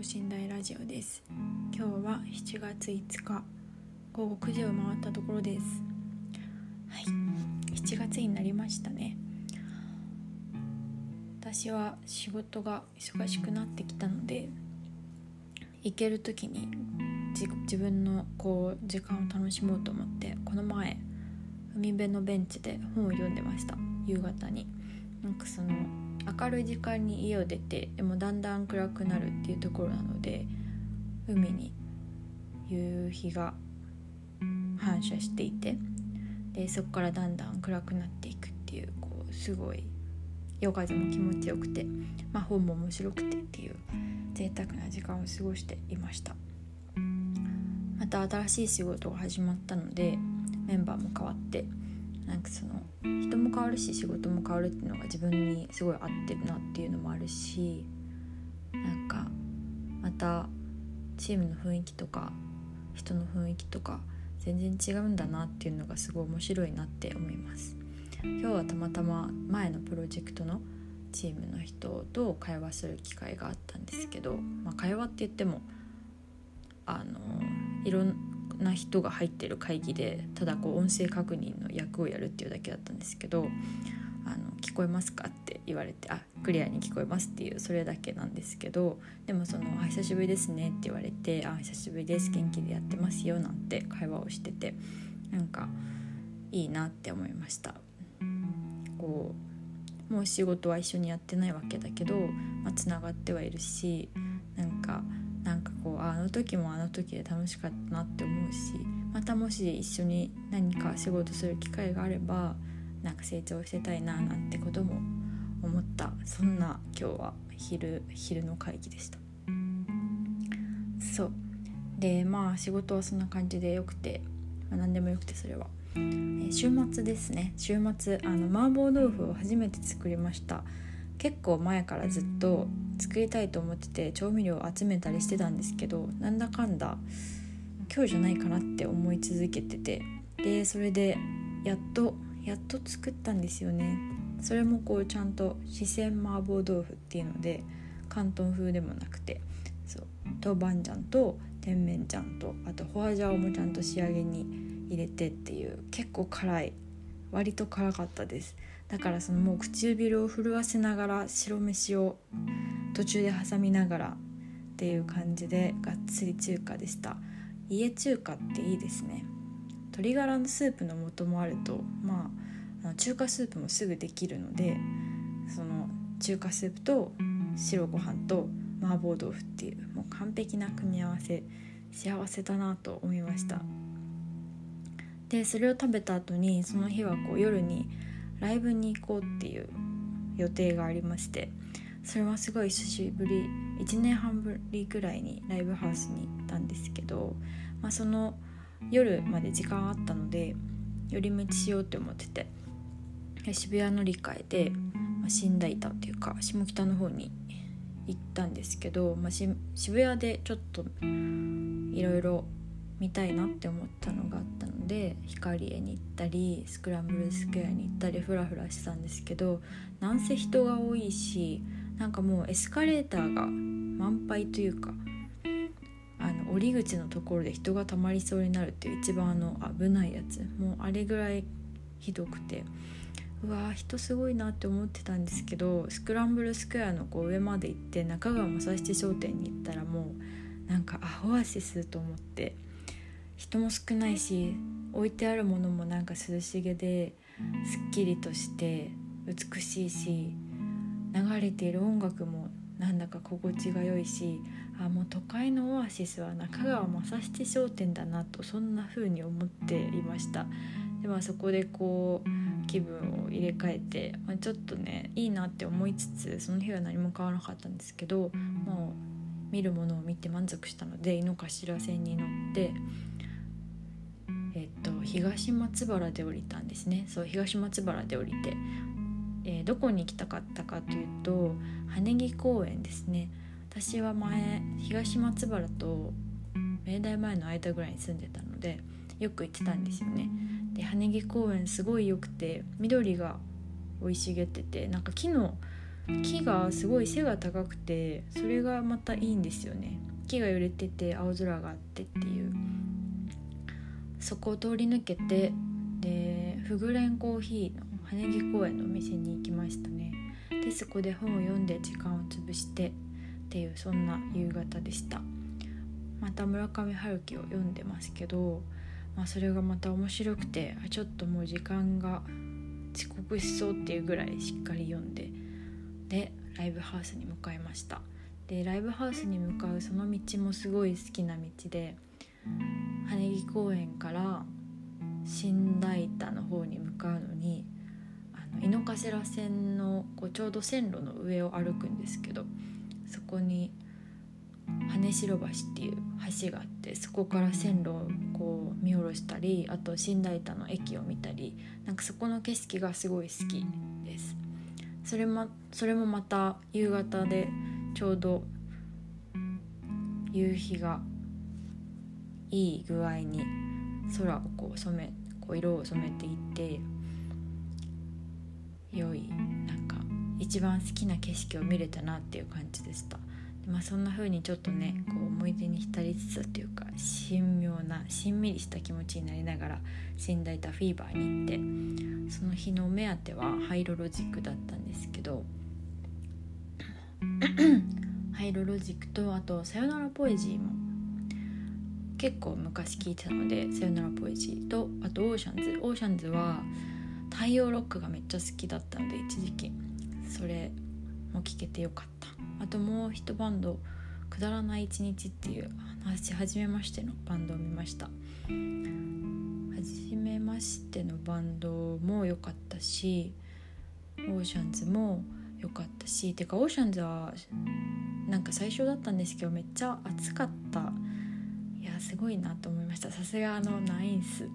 等身大ラジオです。今日は7月5日。午後9時を回ったところです。はい。7月になりましたね。私は仕事が忙しくなってきたので行ける時に自分のこう時間を楽しもうと思ってこの前海辺のベンチで本を読んでました。夕方に。なんかその明るい時間に家を出てでもだんだん暗くなるっていうところなので海に夕日が反射していてでそこからだんだん暗くなっていくっていうこうすごい夜風も気持ちよくて、まあ、本も面白くてっていう贅沢な時間を過ごしていました。また新しい仕事が始まったのでメンバーも変わってなんかその人も変わるし仕事も変わるっていうのが自分にすごい合ってるなっていうのもあるしなんかまたチームの雰囲気とか人の雰囲気とか全然違うんだなっていうのがすごい面白いなって思います。今日はたまたま前のプロジェクトのチームの人と会話する機会があったんですけど、まあ、会話って言ってもあのいろんな人が入ってる会議でただこう音声確認の役をやるっていうだけだったんですけど「あの聞こえますか?」って言われて「あクリアに聞こえます」っていうそれだけなんですけどでもその「あ久しぶりですね」って言われて「あ久しぶりです元気でやってますよ」なんて会話をしててなんかいいなって思いました。こうもう仕事は一緒にやってないわけだけど、まあ、がってはいるしあの時もあの時で楽しかったなって思うしまたもし一緒に何か仕事する機会があればなんか成長してたいななんてことも思った。そんな今日は昼昼の会議でした。そう。でまあ仕事はそんな感じでよくて、まあ、何でもよくてそれは、えー、週末ですね。週末あの麻婆豆腐を初めて作りました。結構前からずっと作りたいと思ってて調味料を集めたりしてたんですけどなんだかんだ今日じゃないかなって思い続けててでそれでやっとやっと作ったんですよね。それもこうちゃんと四川麻婆豆腐っていうので広東風でもなくてそう豆板醤と甜麺醤とあとホアジャオもちゃんと仕上げに入れてっていう結構辛い割と辛かったです。だからそのもう唇を震わせながら白飯を途中で挟みながらっていう感じでがっつり中華でした。家中華っていいですね。鶏ガラのスープの素もあるとまあ中華スープもすぐできるのでその中華スープと白ご飯と麻婆豆腐っていうもう完璧な組み合わせ幸せだなと思いました。でそれを食べた後にその日はこう夜にライブに行こうっていう予定がありましてそれはすごい久しぶり1年半ぶりぐらいにライブハウスに行ったんですけど、まあ、その夜まで時間あったので寄り道しようって思ってて渋谷乗り換えで、まあ、新大田っていうか下北の方に行ったんですけど、まあ、渋谷でちょっといろいろ見たいなって思ったのがあったので光栄に行ったりスクランブルスクエアに行ったりフラフラしてたんですけどなんせ人が多いしなんかもうエスカレーターが満杯というかあの降り口のところで人がたまりそうになるっていう一番あの危ないやつもうあれぐらいひどくてうわー人すごいなって思ってたんですけどスクランブルスクエアのこう上まで行って中川正七商店に行ったらもうなんかあオアシスと思って。人も少ないし置いてあるものもなんか涼しげですっきりとして美しいし流れている音楽もなんだか心地が良いしあもう都会のオアシスは中川正七商店だなとそんな風に思っていました。ではそこでこう気分を入れ替えて、まあ、ちょっとねいいなって思いつつその日は何も買わなかったんですけどもう見るものを見て満足したので井の頭線に乗って、東松原で降りたんですね。そう東松原で降りて、えー、どこに行きたかったかというと羽木公園ですね。私は前東松原と明大前の間ぐらいに住んでたのでよく行ってたんですよね。で羽木公園すごい良くて緑が生い茂っててなんか木の木がすごい背が高くてそれがまたいいんですよね。木が揺れてて青空があってっていう。そこを通り抜けてでフグレンコーヒーの羽木公園のお店に行きましたね。でそこで本を読んで時間を潰してっていうそんな夕方でした。また村上春樹を読んでますけど、まあ、それがまた面白くてちょっともう時間が遅刻しそうっていうぐらいしっかり読んででライブハウスに向かいました。でライブハウスに向かうその道もすごい好きな道で木公園から新大田の方に向かうのにあの井の頭線のこうちょうど線路の上を歩くんですけどそこに羽代橋っていう橋があってそこから線路をこう見下ろしたりあと新大田の駅を見たりなんかそこの景色がすごい好きです。それもそれもまた夕方でちょうど夕日がいい具合に空をこう染めこう色を染めていって良いなんか一番好きな景色を見れたなっていう感じでした。まあそんな風にちょっとねこう思い出に浸りつつっていうか神妙なしんみりした気持ちになりながら新代田 FEVER に行ってその日の目当てはハイロロジックだったんですけど ハイロロジックとあと「さよならポエジー」も結構昔聞いてたので「さよならポエジー」とあと「オーシャンズ」オーシャンズは太陽ロックがめっちゃ好きだったので一時期。それも聴けてよかった。あともう一バンド「くだらない一日」っていう私初めましてのバンドを見ました。初めましてのバンドも良かったしオーシャンズも良かったしてかオーシャンズはなんか最初だったんですけどめっちゃ暑かったすごいなと思いました。さすがあのナインス。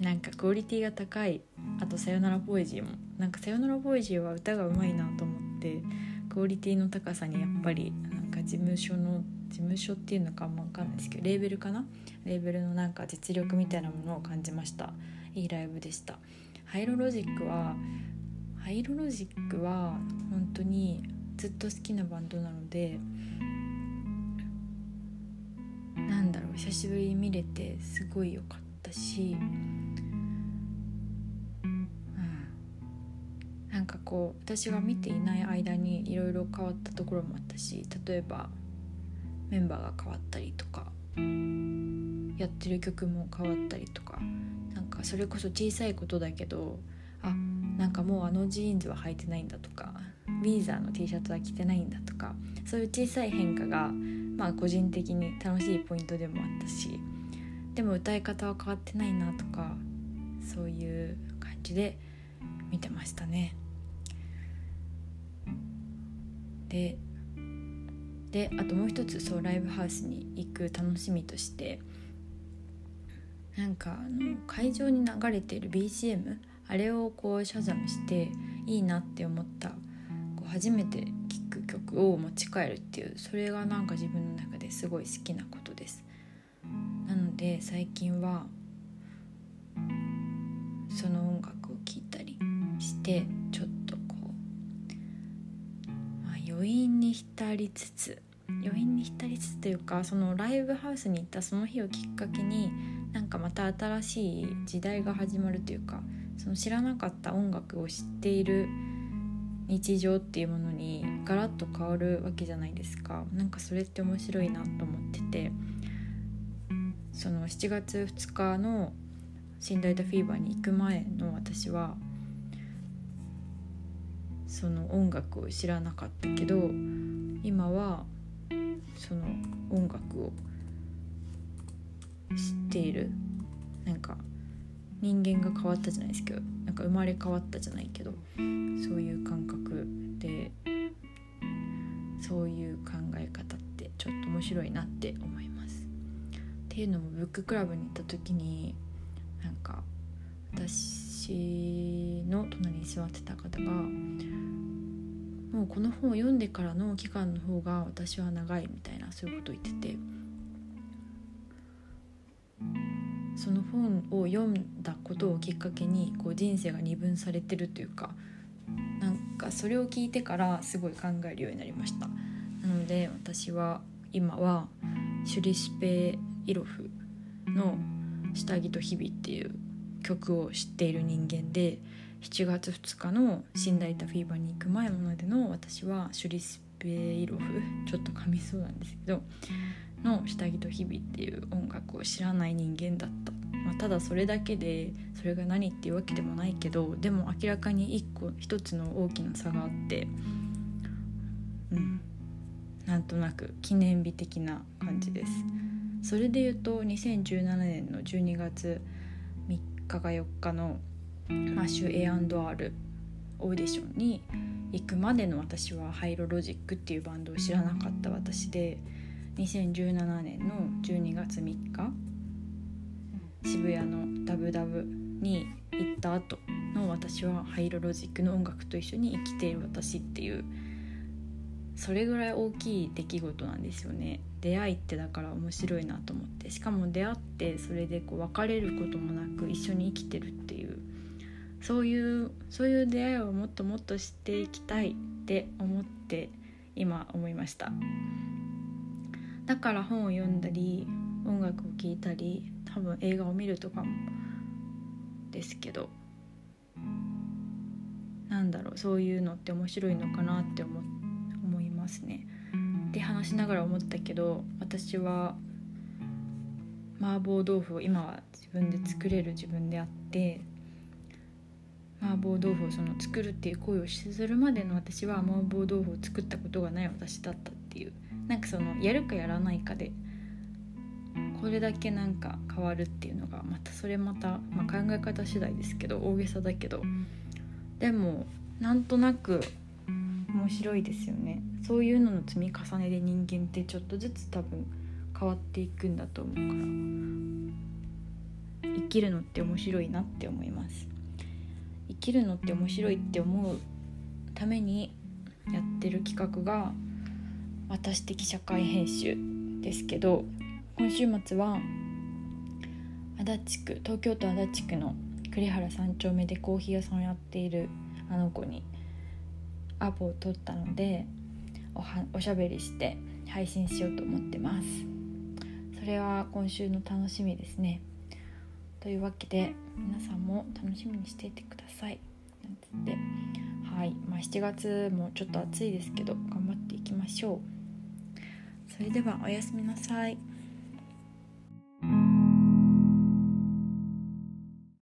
なんかクオリティが高い。あと「さよならポエジー」も。なんか「さよならポエジー」は歌がうまいなと思って。クオリティの高さにやっぱりなんか事務所の事務所っていうのかあんま分かんないですけどレーベルかな？レーベルのなんか実力みたいなものを感じました。いいライブでした。ハイロロジックはハイロロジックは本当にずっと好きなバンドなので久しぶりに見れてすごい良かったしうん。なんかこう私が見ていない間にいろいろ変わったところもあったし例えばメンバーが変わったりとかやってる曲も変わったりとかなんかそれこそ小さいことだけどあなんかもうあのジーンズは履いてないんだとかウィーザーの T シャツは着てないんだとかそういう小さい変化がまあ個人的に楽しいポイントでもあったしでも歌い方は変わってないなとかそういう感じで見てましたね。でであともう一つそうライブハウスに行く楽しみとしてなんかあの会場に流れている BGM あれをこうシャザムしていいなって思った初めて聴く曲を持ち帰るっていうそれがなんか自分の中ですごい好きなことですなので最近はその音楽を聴いたりしてちょっとこう。ま余韻に浸りつつ余韻に浸りつつというかそのライブハウスに行ったその日をきっかけになんかまた新しい時代が始まるというかその知らなかった音楽を知っている日常っていうものにガラッと変わるわけじゃないですか。なんかそれって面白いなと思ってて。その7月2日の「新大田フィーバー」に行く前の私はその音楽を知らなかったけど今はその音楽を知っている。なんか人間が変わったじゃないですけどなんか生まれ変わったじゃないけどそういう感覚でそういう考え方ってちょっと面白いなって思います。っていうのもブッククラブに行った時になんか私の隣に座ってた方がもうこの本を読んでからの期間の方が私は長いみたいなそういうことを言っててその本を読んだことをきっかけにこう人生が二分されてるというかなんかそれを聞いてからすごい考えるようになりました。なので私は今はシュリスペイロフの「下着と日々」っていう曲を知っている人間で7月2日の死んだいたフィーバーに行く前までの私はシュリスペイロフちょっと噛みそうなんですけどの「下着と日々」っていう音楽を知らない人間だった、まあ、ただそれだけでそれが何っていうわけでもないけどでも明らかに一個一つの大きな差があってうん。なんとなく記念日的な感じです。それで言うと2017年の12月3日が4日のマッシュ A&R オーディションに行くまでの私はハイロロジックっていうバンドを知らなかった私で2017年の12月3日渋谷のダブダブに行った後の私はハイロロジックの音楽と一緒に生きている私っていうそれぐらい大きい出来事なんですよね。出会いってだから面白いなと思って。しかも出会ってそれでこう別れることもなく一緒に生きてるっていう。そういうそういう出会いをもっともっと知っていきたいって思って今思いました。だから本を読んだり音楽を聴いたり多分映画を見るとかもですけどなんだろうそういうのって面白いのかなって思思いますね。で話しながら思ったけど私は麻婆豆腐を今は自分で作れる自分であって麻婆豆腐をその作るっていう行為をするまでの私は麻婆豆腐を作ったことがない私だったっていうなんかそのやるかやらないかでこれだけなんか変わるっていうのがまたそれまた、まあ、考え方次第ですけど大げさだけど。でもなんとなく面白いですよね。そういうのの積み重ねで人間ってちょっとずつ多分変わっていくんだと思うから。生きるのって面白いなって思います。生きるのって面白いって思うためにやってる企画が私的社会編集ですけど今週末は足立区東京都足立区の栗原三丁目でコーヒー屋さんをやっているあの子にアポを取ったのでおはおしゃべりして配信しようと思ってます。それは今週の楽しみですね。というわけで皆さんも楽しみにしていてください。なんつって。はい、まあ、7月もちょっと暑いですけど頑張っていきましょう。それではおやすみなさい。